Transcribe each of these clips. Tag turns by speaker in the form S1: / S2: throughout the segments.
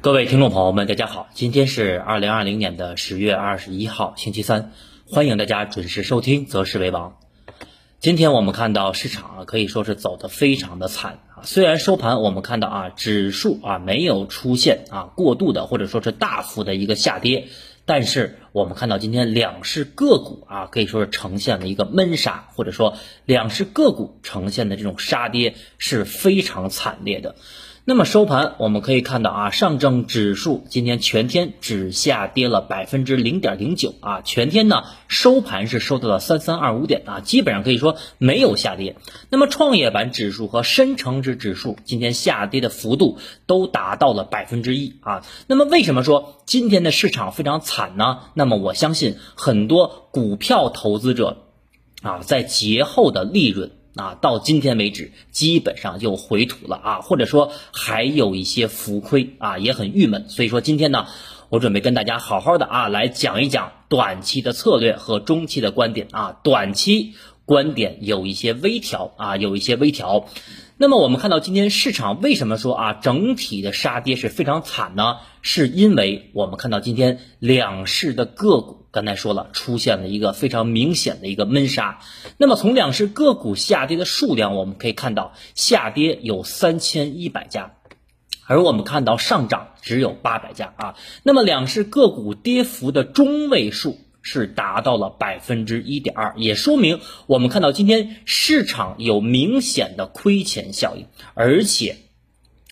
S1: 各位听众朋友们，大家好，今天是二零二零年的十月二十一号，星期三，欢迎大家准时收听《择时为王》。今天我们看到市场啊，可以说是走得非常的惨啊。虽然收盘我们看到啊，指数啊没有出现啊过度的或者说是大幅的一个下跌，但是我们看到今天两市个股啊，可以说是呈现了一个闷杀，或者说两市个股呈现的这种杀跌是非常惨烈的。那么收盘我们可以看到啊，上证指数今天全天只下跌了百分之零点零九啊，全天呢收盘是收到了三三二五点啊，基本上可以说没有下跌。那么创业板指数和深成指指数今天下跌的幅度都达到了百分之一啊。那么为什么说今天的市场非常惨呢？那么我相信很多股票投资者啊，在节后的利润。啊，到今天为止，基本上又回吐了啊，或者说还有一些浮亏啊，也很郁闷。所以说今天呢，我准备跟大家好好的啊来讲一讲短期的策略和中期的观点啊，短期观点有一些微调啊，有一些微调。那么我们看到今天市场为什么说啊整体的杀跌是非常惨呢？是因为我们看到今天两市的个股。刚才说了，出现了一个非常明显的一个闷杀。那么从两市个股下跌的数量，我们可以看到，下跌有三千一百家，而我们看到上涨只有八百家啊。那么两市个股跌幅的中位数是达到了百分之一点二，也说明我们看到今天市场有明显的亏钱效应，而且。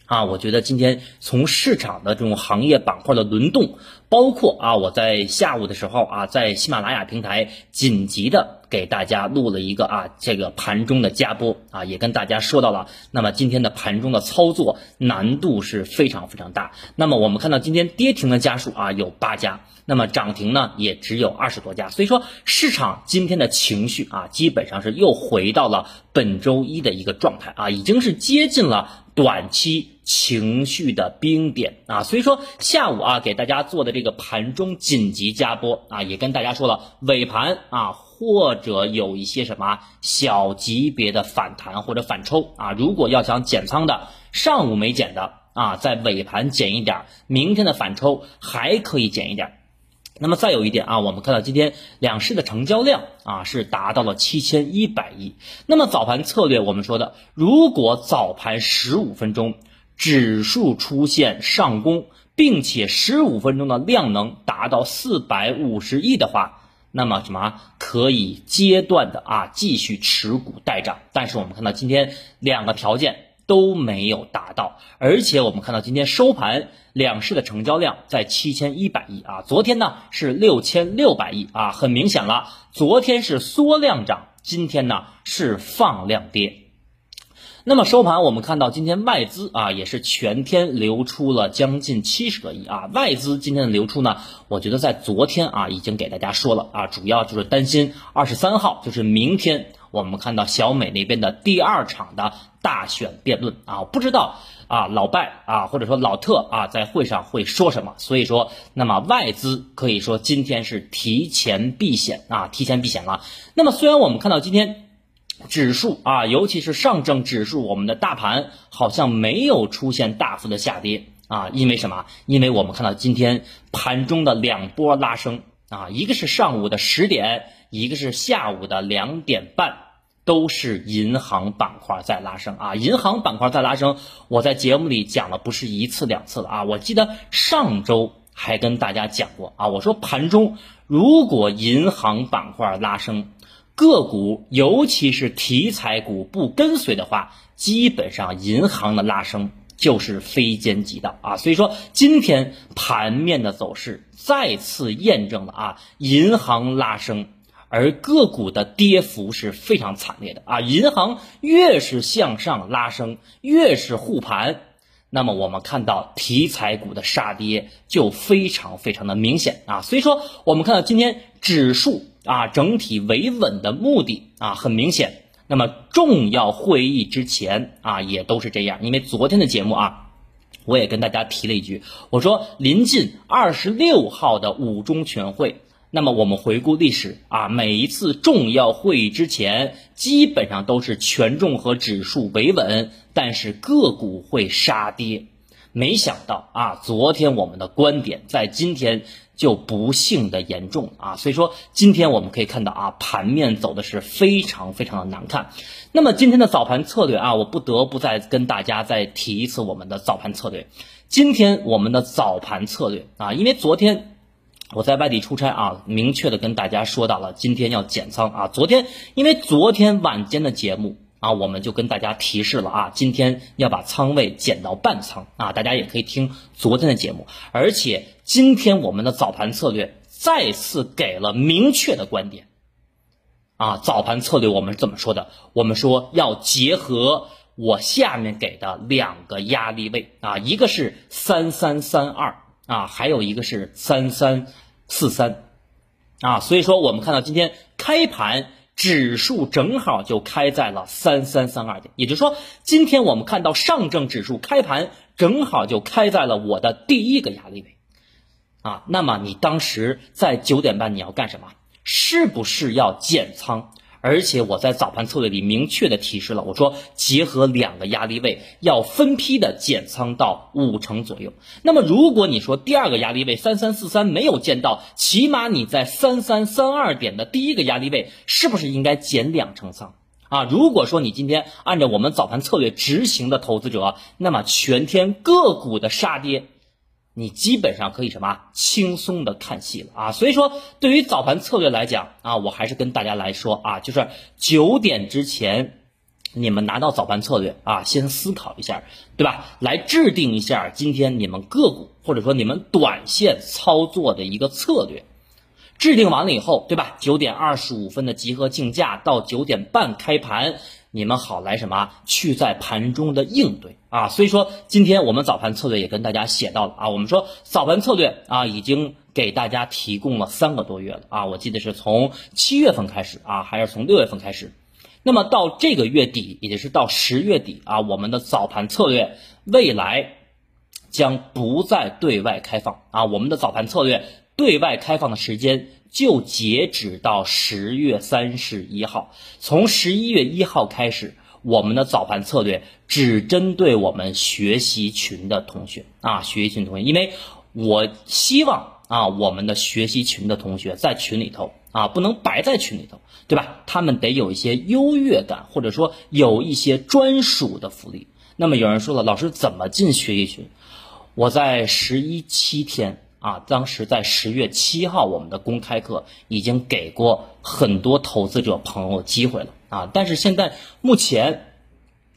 S1: 啊，我觉得今天从市场的这种行业板块的轮动，包括啊，我在下午的时候啊，在喜马拉雅平台紧急的给大家录了一个啊，这个盘中的加播啊，也跟大家说到了。那么今天的盘中的操作难度是非常非常大。那么我们看到今天跌停的家数啊有八家，那么涨停呢也只有二十多家。所以说市场今天的情绪啊，基本上是又回到了本周一的一个状态啊，已经是接近了。短期情绪的冰点啊，所以说下午啊给大家做的这个盘中紧急加播啊，也跟大家说了尾盘啊或者有一些什么小级别的反弹或者反抽啊，如果要想减仓的，上午没减的啊，在尾盘减一点，明天的反抽还可以减一点。那么再有一点啊，我们看到今天两市的成交量啊是达到了七千一百亿。那么早盘策略我们说的，如果早盘十五分钟指数出现上攻，并且十五分钟的量能达到四百五十亿的话，那么什么可以阶段的啊继续持股待涨。但是我们看到今天两个条件。都没有达到，而且我们看到今天收盘两市的成交量在七千一百亿啊，昨天呢是六千六百亿啊，很明显了，昨天是缩量涨，今天呢是放量跌。那么收盘我们看到今天外资啊也是全天流出了将近七十个亿啊，外资今天的流出呢，我觉得在昨天啊已经给大家说了啊，主要就是担心二十三号就是明天。我们看到小美那边的第二场的大选辩论啊，不知道啊老拜啊或者说老特啊在会上会说什么，所以说那么外资可以说今天是提前避险啊，提前避险了。那么虽然我们看到今天指数啊，尤其是上证指数，我们的大盘好像没有出现大幅的下跌啊，因为什么？因为我们看到今天盘中的两波拉升啊，一个是上午的十点，一个是下午的两点半。都是银行板块在拉升啊，银行板块在拉升。我在节目里讲了不是一次两次了啊，我记得上周还跟大家讲过啊，我说盘中如果银行板块拉升，个股尤其是题材股不跟随的话，基本上银行的拉升就是非奸即盗啊。所以说今天盘面的走势再次验证了啊，银行拉升。而个股的跌幅是非常惨烈的啊！银行越是向上拉升，越是护盘，那么我们看到题材股的杀跌就非常非常的明显啊！所以说，我们看到今天指数啊整体维稳的目的啊很明显。那么重要会议之前啊也都是这样，因为昨天的节目啊，我也跟大家提了一句，我说临近二十六号的五中全会。那么我们回顾历史啊，每一次重要会议之前，基本上都是权重和指数维稳，但是个股会杀跌。没想到啊，昨天我们的观点在今天就不幸的严重啊，所以说今天我们可以看到啊，盘面走的是非常非常的难看。那么今天的早盘策略啊，我不得不再跟大家再提一次我们的早盘策略。今天我们的早盘策略啊，因为昨天我在外地出差啊，明确的跟大家说到了今天要减仓啊。昨天因为昨天晚间的节目。啊，我们就跟大家提示了啊，今天要把仓位减到半仓啊，大家也可以听昨天的节目，而且今天我们的早盘策略再次给了明确的观点啊，早盘策略我们是怎么说的？我们说要结合我下面给的两个压力位啊，一个是三三三二啊，还有一个是三三四三啊，所以说我们看到今天开盘。指数正好就开在了三三三二点，也就是说，今天我们看到上证指数开盘正好就开在了我的第一个压力位，啊，那么你当时在九点半你要干什么？是不是要减仓？而且我在早盘策略里明确的提示了，我说结合两个压力位，要分批的减仓到五成左右。那么如果你说第二个压力位三三四三没有见到，起码你在三三三二点的第一个压力位，是不是应该减两成仓啊？如果说你今天按照我们早盘策略执行的投资者，那么全天个股的杀跌。你基本上可以什么轻松的看戏了啊，所以说对于早盘策略来讲啊，我还是跟大家来说啊，就是九点之前，你们拿到早盘策略啊，先思考一下，对吧？来制定一下今天你们个股或者说你们短线操作的一个策略。制定完了以后，对吧？九点二十五分的集合竞价到九点半开盘，你们好来什么？去在盘中的应对啊！所以说，今天我们早盘策略也跟大家写到了啊。我们说早盘策略啊，已经给大家提供了三个多月了啊。我记得是从七月份开始啊，还是从六月份开始？那么到这个月底，也就是到十月底啊，我们的早盘策略未来将不再对外开放啊。我们的早盘策略。对外开放的时间就截止到十月三十一号，从十一月一号开始，我们的早盘策略只针对我们学习群的同学啊，学习群同学，因为我希望啊，我们的学习群的同学在群里头啊，不能白在群里头，对吧？他们得有一些优越感，或者说有一些专属的福利。那么有人说了，老师怎么进学习群？我在十一七天。啊，当时在十月七号，我们的公开课已经给过很多投资者朋友机会了啊。但是现在目前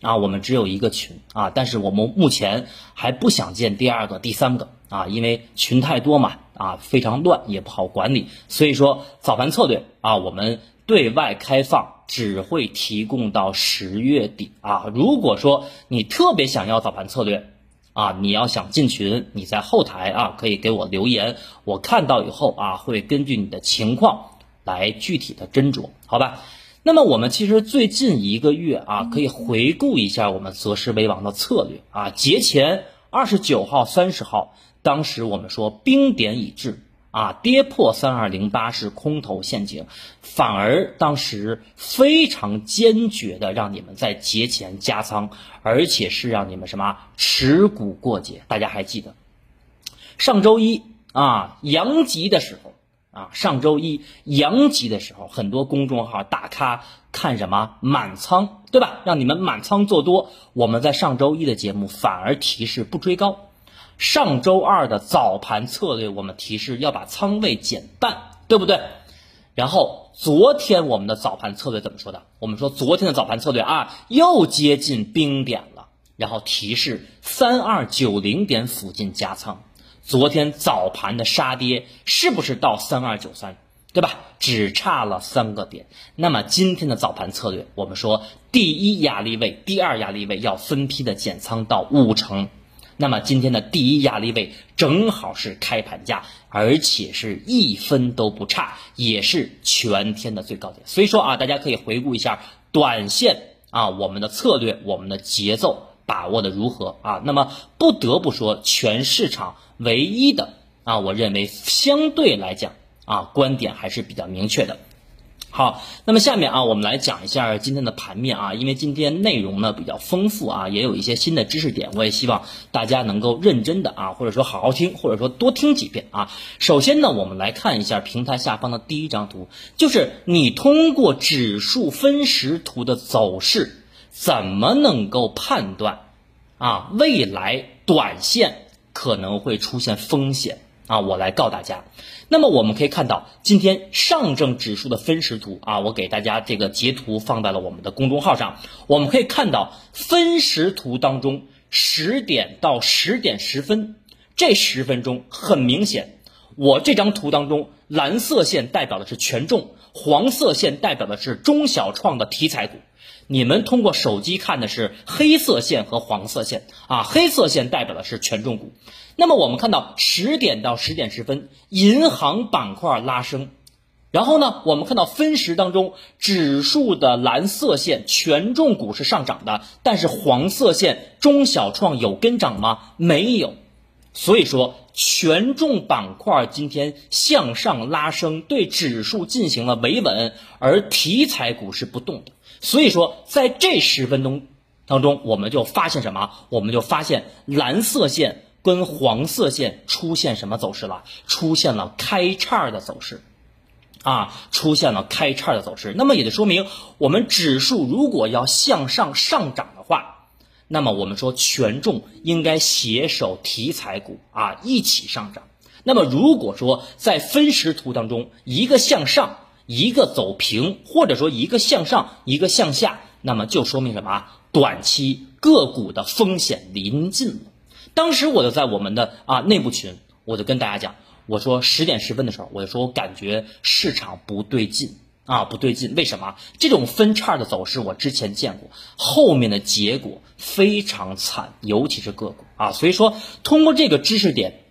S1: 啊，我们只有一个群啊，但是我们目前还不想建第二个、第三个啊，因为群太多嘛啊，非常乱，也不好管理。所以说早盘策略啊，我们对外开放只会提供到十月底啊。如果说你特别想要早盘策略，啊，你要想进群，你在后台啊可以给我留言，我看到以后啊会根据你的情况来具体的斟酌，好吧？那么我们其实最近一个月啊，可以回顾一下我们择时为王的策略啊。节前二十九号、三十号，当时我们说冰点已至。啊，跌破三二零八是空头陷阱，反而当时非常坚决的让你们在节前加仓，而且是让你们什么持股过节。大家还记得上周一啊阳极的时候啊，上周一阳极的时候，很多公众号大咖看什么满仓，对吧？让你们满仓做多。我们在上周一的节目反而提示不追高。上周二的早盘策略，我们提示要把仓位减半，对不对？然后昨天我们的早盘策略怎么说的？我们说昨天的早盘策略啊，又接近冰点了，然后提示三二九零点附近加仓。昨天早盘的杀跌是不是到三二九三？对吧？只差了三个点。那么今天的早盘策略，我们说第一压力位、第二压力位要分批的减仓到五成。那么今天的第一压力位正好是开盘价，而且是一分都不差，也是全天的最高点。所以说啊，大家可以回顾一下短线啊，我们的策略、我们的节奏把握的如何啊？那么不得不说，全市场唯一的啊，我认为相对来讲啊，观点还是比较明确的。好，那么下面啊，我们来讲一下今天的盘面啊，因为今天内容呢比较丰富啊，也有一些新的知识点，我也希望大家能够认真的啊，或者说好好听，或者说多听几遍啊。首先呢，我们来看一下平台下方的第一张图，就是你通过指数分时图的走势，怎么能够判断啊未来短线可能会出现风险？啊，我来告大家。那么我们可以看到，今天上证指数的分时图啊，我给大家这个截图放在了我们的公众号上。我们可以看到，分时图当中，十点到十点十分这十分钟，很明显，我这张图当中，蓝色线代表的是权重，黄色线代表的是中小创的题材股。你们通过手机看的是黑色线和黄色线啊，黑色线代表的是权重股。那么我们看到十点到十点十分，银行板块拉升，然后呢，我们看到分时当中指数的蓝色线权重股是上涨的，但是黄色线中小创有跟涨吗？没有。所以说，权重板块今天向上拉升，对指数进行了维稳，而题材股是不动的。所以说，在这十分钟当中，我们就发现什么？我们就发现蓝色线跟黄色线出现什么走势了？出现了开叉的走势，啊，出现了开叉的走势。那么也就说明，我们指数如果要向上上涨的话，那么我们说权重应该携手题材股啊一起上涨。那么如果说在分时图当中，一个向上。一个走平，或者说一个向上，一个向下，那么就说明什么？短期个股的风险临近了。当时我就在我们的啊内部群，我就跟大家讲，我说十点十分的时候，我就说我感觉市场不对劲啊，不对劲。为什么？这种分叉的走势我之前见过，后面的结果非常惨，尤其是个股啊。所以说，通过这个知识点。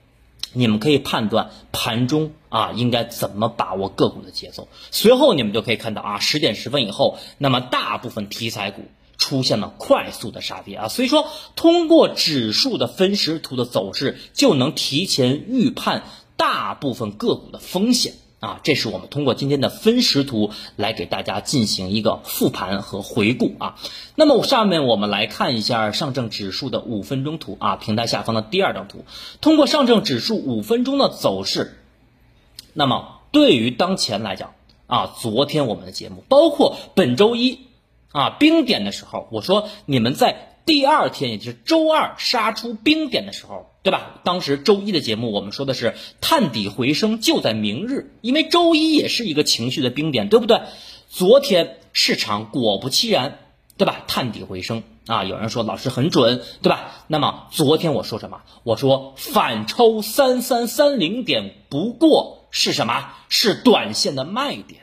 S1: 你们可以判断盘中啊应该怎么把握个股的节奏。随后你们就可以看到啊，十点十分以后，那么大部分题材股出现了快速的杀跌啊。所以说，通过指数的分时图的走势，就能提前预判大部分个股的风险。啊，这是我们通过今天的分时图来给大家进行一个复盘和回顾啊。那么下面我们来看一下上证指数的五分钟图啊，平台下方的第二张图。通过上证指数五分钟的走势，那么对于当前来讲啊，昨天我们的节目，包括本周一啊冰点的时候，我说你们在。第二天，也就是周二杀出冰点的时候，对吧？当时周一的节目，我们说的是探底回升就在明日，因为周一也是一个情绪的冰点，对不对？昨天市场果不其然，对吧？探底回升啊！有人说老师很准，对吧？那么昨天我说什么？我说反抽三三三零点，不过是什么？是短线的卖点。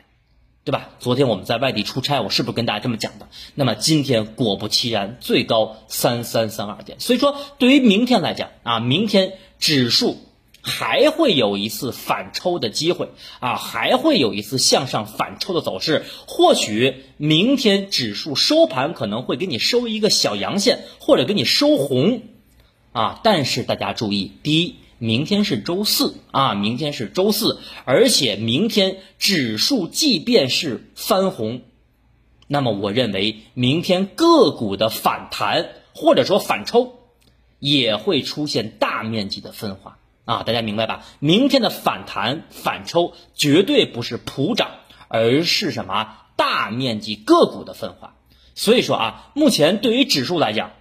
S1: 对吧？昨天我们在外地出差，我是不是跟大家这么讲的？那么今天果不其然，最高三三三二点。所以说，对于明天来讲啊，明天指数还会有一次反抽的机会啊，还会有一次向上反抽的走势。或许明天指数收盘可能会给你收一个小阳线，或者给你收红啊。但是大家注意，第一。明天是周四啊，明天是周四，而且明天指数即便是翻红，那么我认为明天个股的反弹或者说反抽也会出现大面积的分化啊，大家明白吧？明天的反弹反抽绝对不是普涨，而是什么大面积个股的分化。所以说啊，目前对于指数来讲。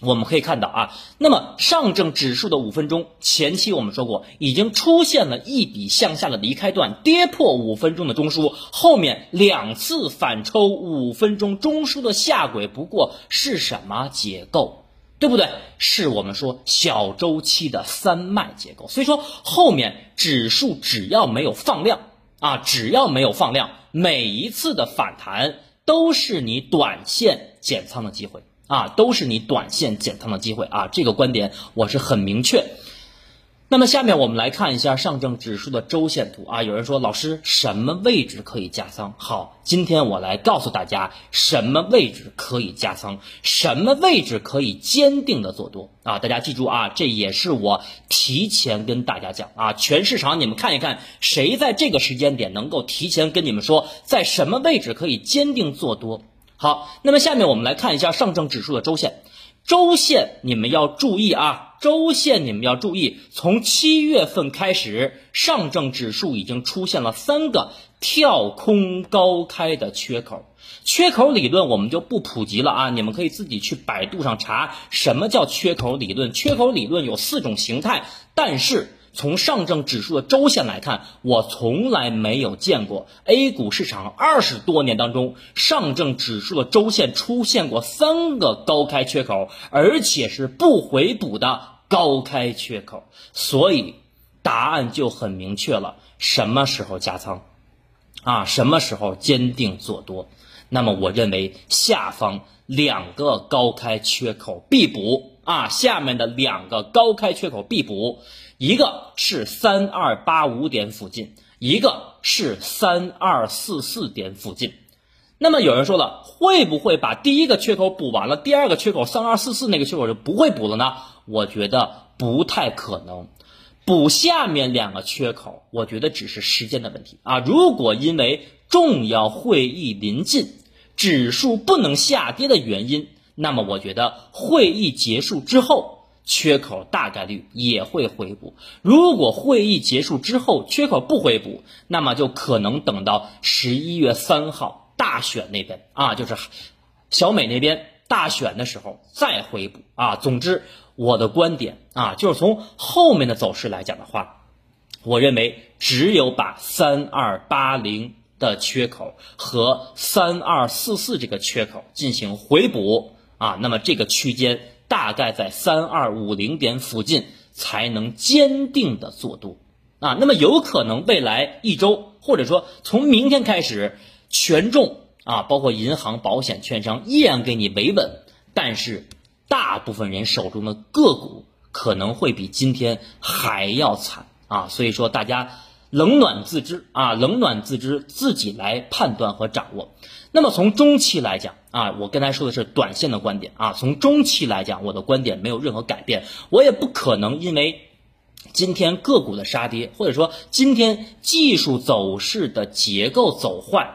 S1: 我们可以看到啊，那么上证指数的五分钟前期我们说过，已经出现了一笔向下的离开段，跌破五分钟的中枢，后面两次反抽五分钟中枢的下轨，不过是什么结构，对不对？是我们说小周期的三脉结构。所以说后面指数只要没有放量啊，只要没有放量，每一次的反弹都是你短线减仓的机会。啊，都是你短线减仓的机会啊！这个观点我是很明确。那么下面我们来看一下上证指数的周线图啊。有人说老师什么位置可以加仓？好，今天我来告诉大家什么位置可以加仓，什么位置可以坚定的做多啊。大家记住啊，这也是我提前跟大家讲啊。全市场你们看一看，谁在这个时间点能够提前跟你们说在什么位置可以坚定做多？好，那么下面我们来看一下上证指数的周线。周线你们要注意啊，周线你们要注意，从七月份开始，上证指数已经出现了三个跳空高开的缺口，缺口理论我们就不普及了啊，你们可以自己去百度上查什么叫缺口理论，缺口理论有四种形态，但是。从上证指数的周线来看，我从来没有见过 A 股市场二十多年当中，上证指数的周线出现过三个高开缺口，而且是不回补的高开缺口。所以答案就很明确了：什么时候加仓？啊，什么时候坚定做多？那么我认为下方两个高开缺口必补啊，下面的两个高开缺口必补。一个是三二八五点附近，一个是三二四四点附近。那么有人说了，会不会把第一个缺口补完了，第二个缺口三二四四那个缺口就不会补了呢？我觉得不太可能。补下面两个缺口，我觉得只是时间的问题啊。如果因为重要会议临近，指数不能下跌的原因，那么我觉得会议结束之后。缺口大概率也会回补。如果会议结束之后缺口不回补，那么就可能等到十一月三号大选那边啊，就是小美那边大选的时候再回补啊。总之，我的观点啊，就是从后面的走势来讲的话，我认为只有把三二八零的缺口和三二四四这个缺口进行回补啊，那么这个区间。大概在三二五零点附近才能坚定的做多啊，那么有可能未来一周或者说从明天开始，权重啊，包括银行、保险、券商依然给你维稳，但是大部分人手中的个股可能会比今天还要惨啊，所以说大家。冷暖自知啊，冷暖自知，自己来判断和掌握。那么从中期来讲啊，我刚才说的是短线的观点啊。从中期来讲，我的观点没有任何改变，我也不可能因为今天个股的杀跌，或者说今天技术走势的结构走坏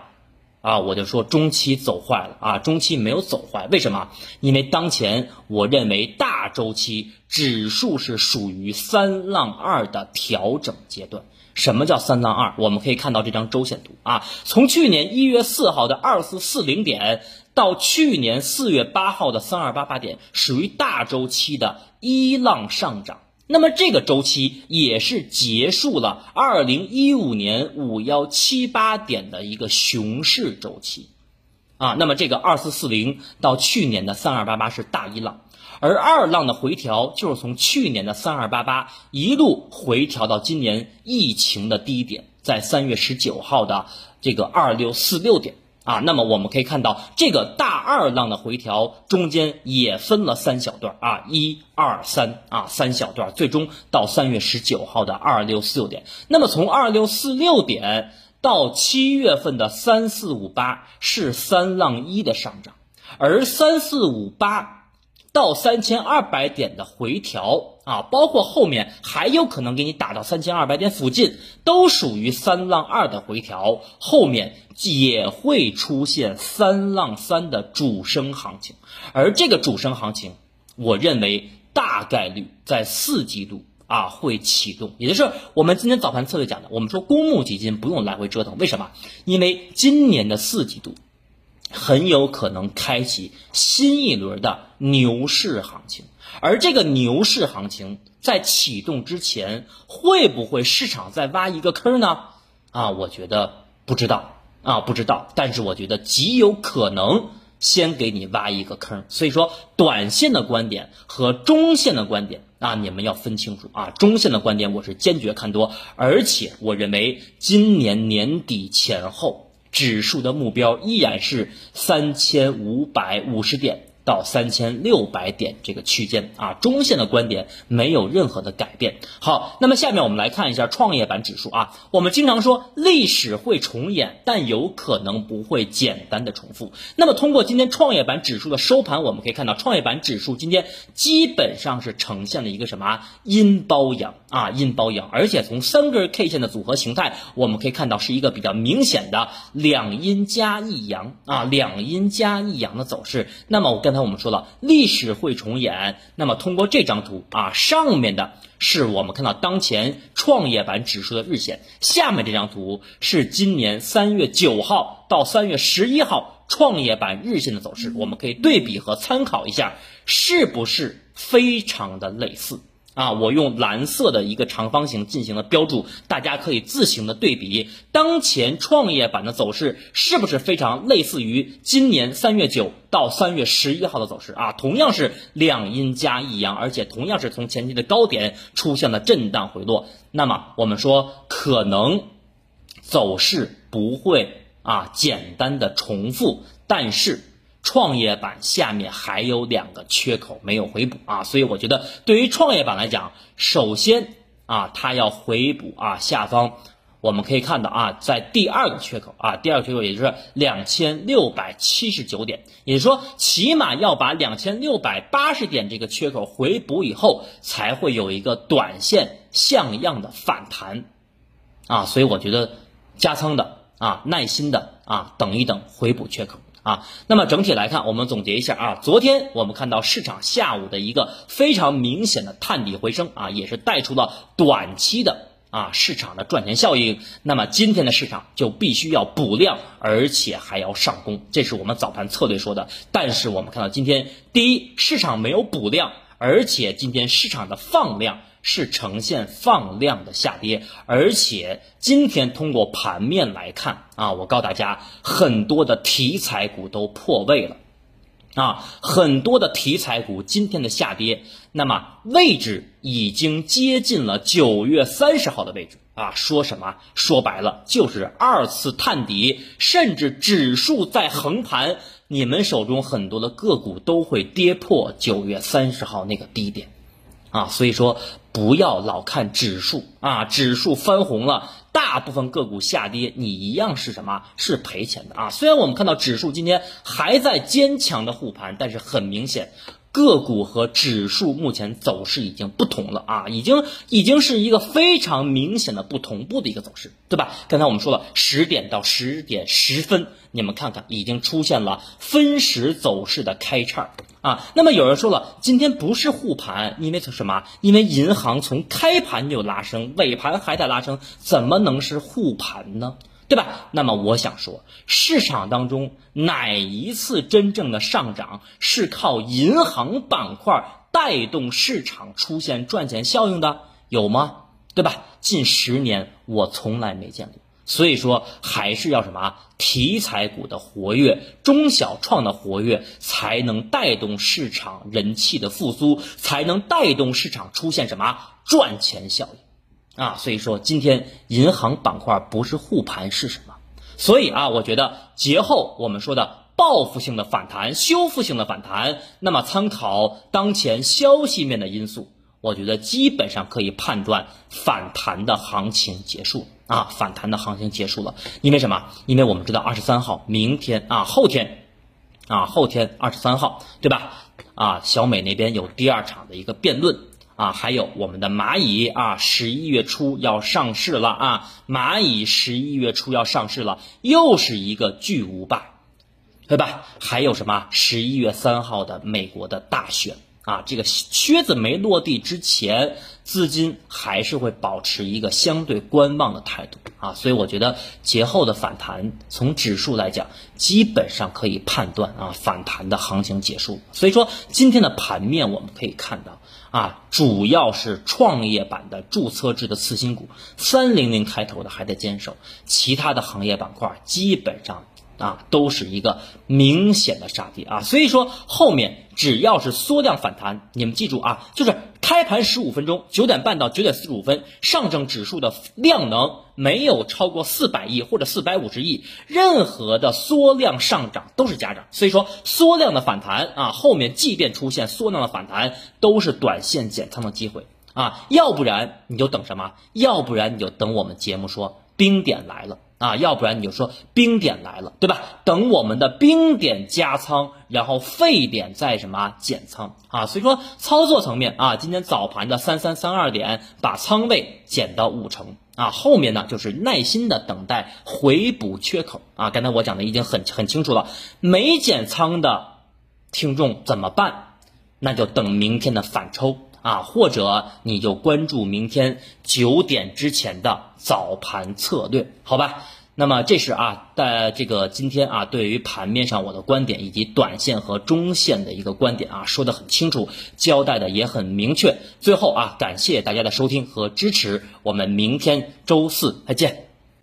S1: 啊，我就说中期走坏了啊。中期没有走坏，为什么？因为当前我认为大周期指数是属于三浪二的调整阶段。什么叫三浪二？我们可以看到这张周线图啊，从去年一月四号的二四四零点到去年四月八号的三二八八点，属于大周期的一浪上涨。那么这个周期也是结束了二零一五年五幺七八点的一个熊市周期啊。那么这个二四四零到去年的三二八八是大一浪。而二浪的回调就是从去年的三二八八一路回调到今年疫情的低点，在三月十九号的这个二六四六点啊。那么我们可以看到，这个大二浪的回调中间也分了三小段啊，一二三啊，三小段，最终到三月十九号的二六四六点。那么从二六四六点到七月份的三四五八是三浪一的上涨，而三四五八。到三千二百点的回调啊，包括后面还有可能给你打到三千二百点附近，都属于三浪二的回调，后面也会出现三浪三的主升行情，而这个主升行情，我认为大概率在四季度啊会启动，也就是我们今天早盘策略讲的，我们说公募基金不用来回折腾，为什么？因为今年的四季度。很有可能开启新一轮的牛市行情，而这个牛市行情在启动之前，会不会市场再挖一个坑呢？啊，我觉得不知道啊，不知道。但是我觉得极有可能先给你挖一个坑。所以说，短线的观点和中线的观点啊，你们要分清楚啊。中线的观点我是坚决看多，而且我认为今年年底前后。指数的目标依然是三千五百五十点到三千六百点这个区间啊，中线的观点没有任何的改变。好，那么下面我们来看一下创业板指数啊，我们经常说历史会重演，但有可能不会简单的重复。那么通过今天创业板指数的收盘，我们可以看到创业板指数今天基本上是呈现了一个什么阴包阳啊，阴包阳，而且从三根 K 线的组合形态，我们可以看到是一个比较明显的两阴加一阳啊，两阴加一阳的走势。那么我刚才我们说了，历史会重演。那么通过这张图啊，上面的是我们看到当前创业板指数的日线，下面这张图是今年三月九号到三月十一号创业板日线的走势，我们可以对比和参考一下，是不是非常的类似？啊，我用蓝色的一个长方形进行了标注，大家可以自行的对比当前创业板的走势是不是非常类似于今年三月九到三月十一号的走势啊？同样是两阴加一阳，而且同样是从前期的高点出现了震荡回落。那么我们说可能走势不会啊简单的重复，但是。创业板下面还有两个缺口没有回补。啊，所以我觉得对于创业板来讲，首先啊，它要回补啊，下方我们可以看到啊，在第二个缺口啊，第二个缺口也就是两千六百七十九点，也就是说，起码要把两千六百八十点这个缺口回补以后，才会有一个短线像样的反弹。啊，所以我觉得加仓的啊，耐心的啊，等一等回补缺口。啊，那么整体来看，我们总结一下啊，昨天我们看到市场下午的一个非常明显的探底回升啊，也是带出了短期的啊市场的赚钱效应。那么今天的市场就必须要补量，而且还要上攻，这是我们早盘策略说的。但是我们看到今天，第一，市场没有补量，而且今天市场的放量。是呈现放量的下跌，而且今天通过盘面来看啊，我告诉大家，很多的题材股都破位了，啊，很多的题材股今天的下跌，那么位置已经接近了九月三十号的位置啊，说什么？说白了就是二次探底，甚至指数在横盘，你们手中很多的个股都会跌破九月三十号那个低点。啊，所以说不要老看指数啊，指数翻红了，大部分个股下跌，你一样是什么？是赔钱的啊。虽然我们看到指数今天还在坚强的护盘，但是很明显。个股和指数目前走势已经不同了啊，已经已经是一个非常明显的不同步的一个走势，对吧？刚才我们说了十点到十点十分，你们看看已经出现了分时走势的开叉啊。那么有人说了，今天不是护盘，因为什么？因为银行从开盘就拉升，尾盘还在拉升，怎么能是护盘呢？对吧？那么我想说，市场当中哪一次真正的上涨是靠银行板块带动市场出现赚钱效应的？有吗？对吧？近十年我从来没见过。所以说，还是要什么题材股的活跃，中小创的活跃，才能带动市场人气的复苏，才能带动市场出现什么赚钱效应。啊，所以说今天银行板块不是护盘是什么？所以啊，我觉得节后我们说的报复性的反弹、修复性的反弹，那么参考当前消息面的因素，我觉得基本上可以判断反弹的行情结束啊，反弹的行情结束了。因为什么？因为我们知道二十三号，明天啊，后天啊，后天二十三号，对吧？啊，小美那边有第二场的一个辩论。啊，还有我们的蚂蚁啊，十一月初要上市了啊！蚂蚁十一月初要上市了，又是一个巨无霸，对吧？还有什么？十一月三号的美国的大选啊，这个靴子没落地之前，资金还是会保持一个相对观望的态度啊。所以我觉得节后的反弹，从指数来讲，基本上可以判断啊，反弹的行情结束。所以说今天的盘面我们可以看到。啊，主要是创业板的注册制的次新股，三零零开头的还在坚守，其他的行业板块基本上啊，都是一个明显的杀跌啊，所以说后面只要是缩量反弹，你们记住啊，就是开盘十五分钟，九点半到九点四十五分，上证指数的量能没有超过四百亿或者四百五十亿，任何的缩量上涨都是假涨，所以说缩量的反弹啊，后面即便出现缩量的反弹，都是短线减仓的机会啊，要不然你就等什么？要不然你就等我们节目说冰点来了。啊，要不然你就说冰点来了，对吧？等我们的冰点加仓，然后沸点再什么减仓啊？所以说操作层面啊，今天早盘的三三三二点把仓位减到五成啊，后面呢就是耐心的等待回补缺口啊。刚才我讲的已经很很清楚了，没减仓的听众怎么办？那就等明天的反抽。啊，或者你就关注明天九点之前的早盘策略，好吧？那么这是啊，在这个今天啊，对于盘面上我的观点以及短线和中线的一个观点啊，说的很清楚，交代的也很明确。最后啊，感谢大家的收听和支持，我们明天周四再见。